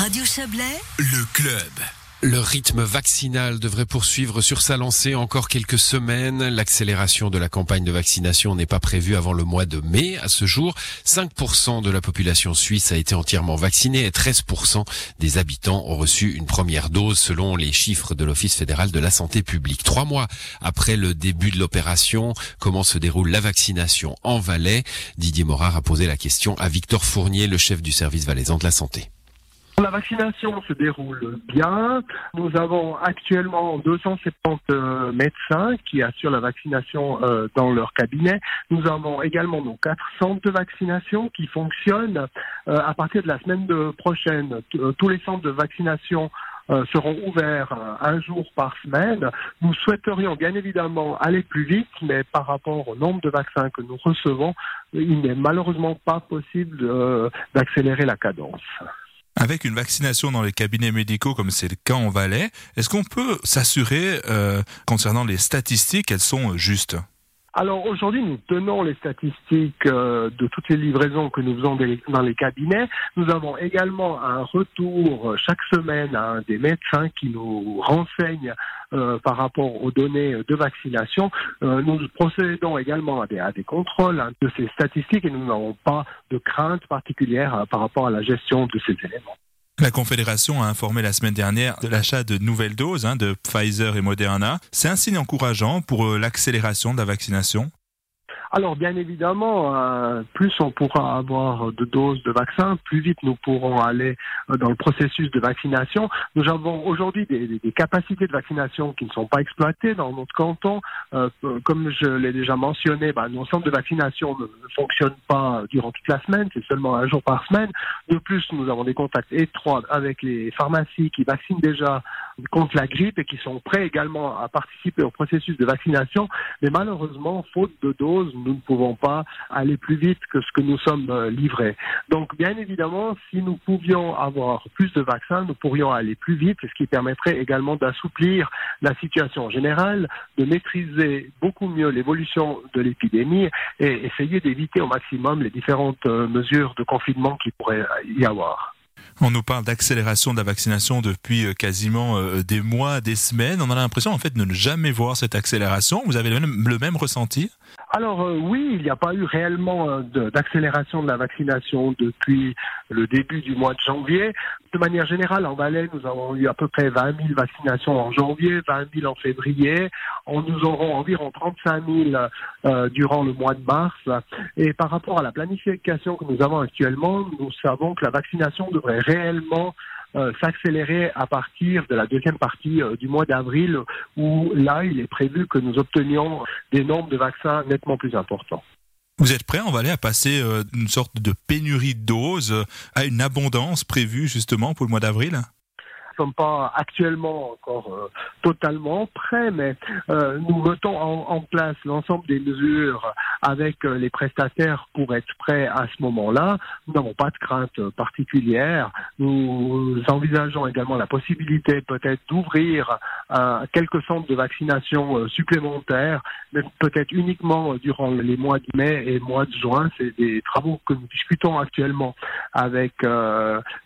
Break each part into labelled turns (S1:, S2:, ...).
S1: Radio Chablais,
S2: le club.
S3: Le rythme vaccinal devrait poursuivre sur sa lancée encore quelques semaines. L'accélération de la campagne de vaccination n'est pas prévue avant le mois de mai. À ce jour, 5% de la population suisse a été entièrement vaccinée et 13% des habitants ont reçu une première dose selon les chiffres de l'Office fédéral de la santé publique. Trois mois après le début de l'opération, comment se déroule la vaccination en Valais? Didier Morard a posé la question à Victor Fournier, le chef du service valaisan de la santé.
S4: La vaccination se déroule bien. Nous avons actuellement 270 euh, médecins qui assurent la vaccination euh, dans leur cabinet. Nous avons également nos quatre centres de vaccination qui fonctionnent euh, à partir de la semaine prochaine. Tous les centres de vaccination seront ouverts un jour par semaine. Nous souhaiterions bien évidemment aller plus vite, mais par rapport au nombre de vaccins que nous recevons, il n'est malheureusement pas possible d'accélérer la cadence.
S2: Avec une vaccination dans les cabinets médicaux comme c'est le cas en Valais, est-ce qu'on peut s'assurer euh, concernant les statistiques qu'elles sont justes?
S4: Alors aujourd'hui, nous tenons les statistiques euh, de toutes les livraisons que nous faisons dans les cabinets. Nous avons également un retour chaque semaine à un des médecins qui nous renseigne euh, par rapport aux données de vaccination. Euh, nous procédons également à des, à des contrôles hein, de ces statistiques et nous n'avons pas de crainte particulière par rapport à la gestion de ces éléments.
S2: La Confédération a informé la semaine dernière de l'achat de nouvelles doses hein, de Pfizer et Moderna. C'est un signe encourageant pour euh, l'accélération de la vaccination
S4: alors bien évidemment, euh, plus on pourra avoir de doses de vaccins, plus vite nous pourrons aller euh, dans le processus de vaccination. Nous avons aujourd'hui des, des, capacités de vaccination qui ne sont pas exploitées dans notre canton. Euh, comme je l'ai déjà mentionné, bah, nos centres de vaccination ne, ne, fonctionnent pas durant toute la semaine, c'est seulement un jour par semaine. De plus, nous avons des contacts étroits avec les pharmacies qui vaccinent déjà contre la grippe et qui sont prêts également à participer au processus de vaccination. Mais malheureusement, faute de doses, nous ne pouvons pas aller plus vite que ce que nous sommes euh, livrés. Donc, bien évidemment, si nous pouvions avoir plus de vaccins, nous pourrions aller plus vite, ce qui permettrait également d'assouplir la situation générale, de maîtriser beaucoup mieux l'évolution de l'épidémie et essayer d'éviter au maximum les différentes euh, mesures de confinement qui pourraient y avoir.
S2: On nous parle d'accélération de la vaccination depuis euh, quasiment des mois, des semaines. On a l'impression en fait de ne jamais voir cette accélération. Vous avez le même ressenti?
S4: Alors euh, oui, il n'y a pas eu réellement euh, d'accélération de, la vaccination depuis le début du mois de janvier. De manière générale, en Valais, nous avons eu à peu près 20 000 vaccinations en janvier, 20 000 en février. On, nous aurons environ 35 000 euh, durant le mois de mars. Et par rapport à la planification que nous avons actuellement, nous savons que la vaccination devrait réellement s'accélérer à partir de la deuxième partie euh, du mois d'avril, où là, il est prévu que nous obtenions des nombres de vaccins nettement plus importants.
S2: Vous êtes prêt, on va aller à passer euh, une sorte de pénurie de doses à une abondance prévue justement pour le mois d'avril?
S4: Sommes pas actuellement encore euh, totalement prêts, mais euh, nous mettons en, place l'ensemble des mesures avec euh, les prestataires pour être prêts à ce moment-là. Nous n'avons pas de crainte particulière. Nous envisageons également la possibilité peut-être d'ouvrir quelques centres de vaccination supplémentaires, mais peut-être uniquement durant les mois de mai et mois de juin. C'est des travaux que nous discutons actuellement avec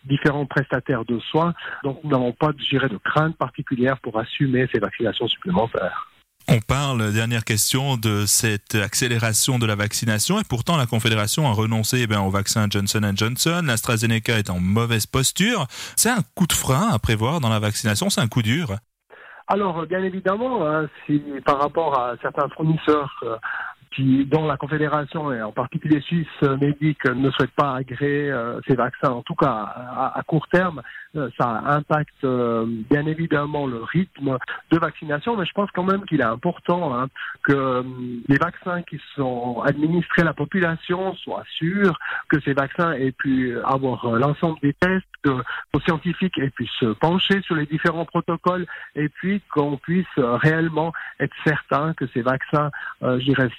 S4: différents prestataires de soins. Donc nous pas de, de crainte particulière pour assumer ces vaccinations supplémentaires.
S2: On parle, dernière question, de cette accélération de la vaccination et pourtant la Confédération a renoncé eh au vaccin Johnson Johnson. l'AstraZeneca est en mauvaise posture. C'est un coup de frein à prévoir dans la vaccination, c'est un coup dur
S4: alors, bien évidemment, hein, si par rapport à certains fournisseurs euh, qui, dont la Confédération et en particulier Suisse Médic ne souhaite pas agréer euh, ces vaccins, en tout cas à, court terme, euh, ça impacte euh, bien évidemment le rythme de vaccination, mais je pense quand même qu'il est important hein, que les vaccins qui sont administrés à la population soient sûrs, que ces vaccins aient pu avoir l'ensemble des tests, que nos scientifiques aient pu se pencher sur les différents protocoles et puis qu'on puisse réellement être certain que ces vaccins, je dirais,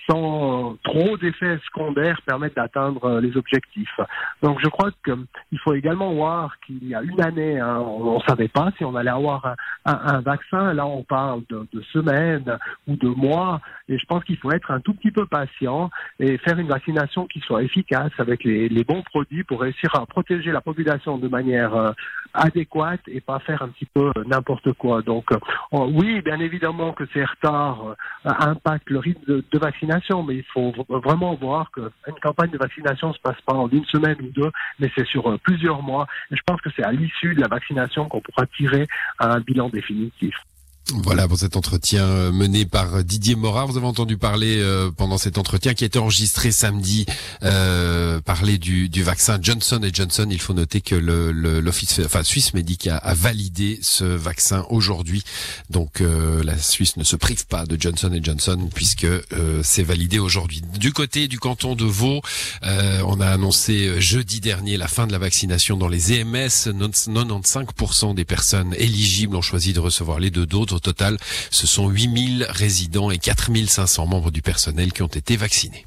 S4: trop d'effets secondaires permettent d'atteindre euh, les objectifs. Donc je crois qu'il faut également voir qu'il y a une année, hein, on ne savait pas si on allait avoir un, vaccin. Là, on parle de, semaines ou de mois. Et je pense qu'il faut être un tout petit peu patient et faire une vaccination qui soit efficace avec les, bons produits pour réussir à protéger la population de manière euh, adéquate et pas faire un petit peu n'importe quoi. Donc oui, bien évidemment que ces retards impactent le rythme de, vaccination, mais il faut vraiment voir qu'une campagne de vaccination se passe pas en une semaine ou deux, mais c'est sur plusieurs mois. Et je pense que c'est à l'issue de la vaccination qu'on pourra tirer un bilan définitif.
S3: Voilà pour cet entretien euh, mené par Didier Morat. Vous avez entendu parler euh, pendant cet entretien qui a été enregistré samedi, euh, parler du, vaccin Johnson Johnson. Il faut noter que l'office, enfin Suisse Médic a, validé ce vaccin aujourd'hui. Donc la Suisse ne se prive pas de Johnson Johnson puisque c'est validé aujourd'hui. Du côté du canton de Vaud, on a annoncé jeudi dernier la fin de la vaccination dans les EMS. 95% des personnes éligibles ont choisi de recevoir les deux doses. Au total, ce sont 8000 résidents et 4500 membres du personnel qui ont été vaccinés.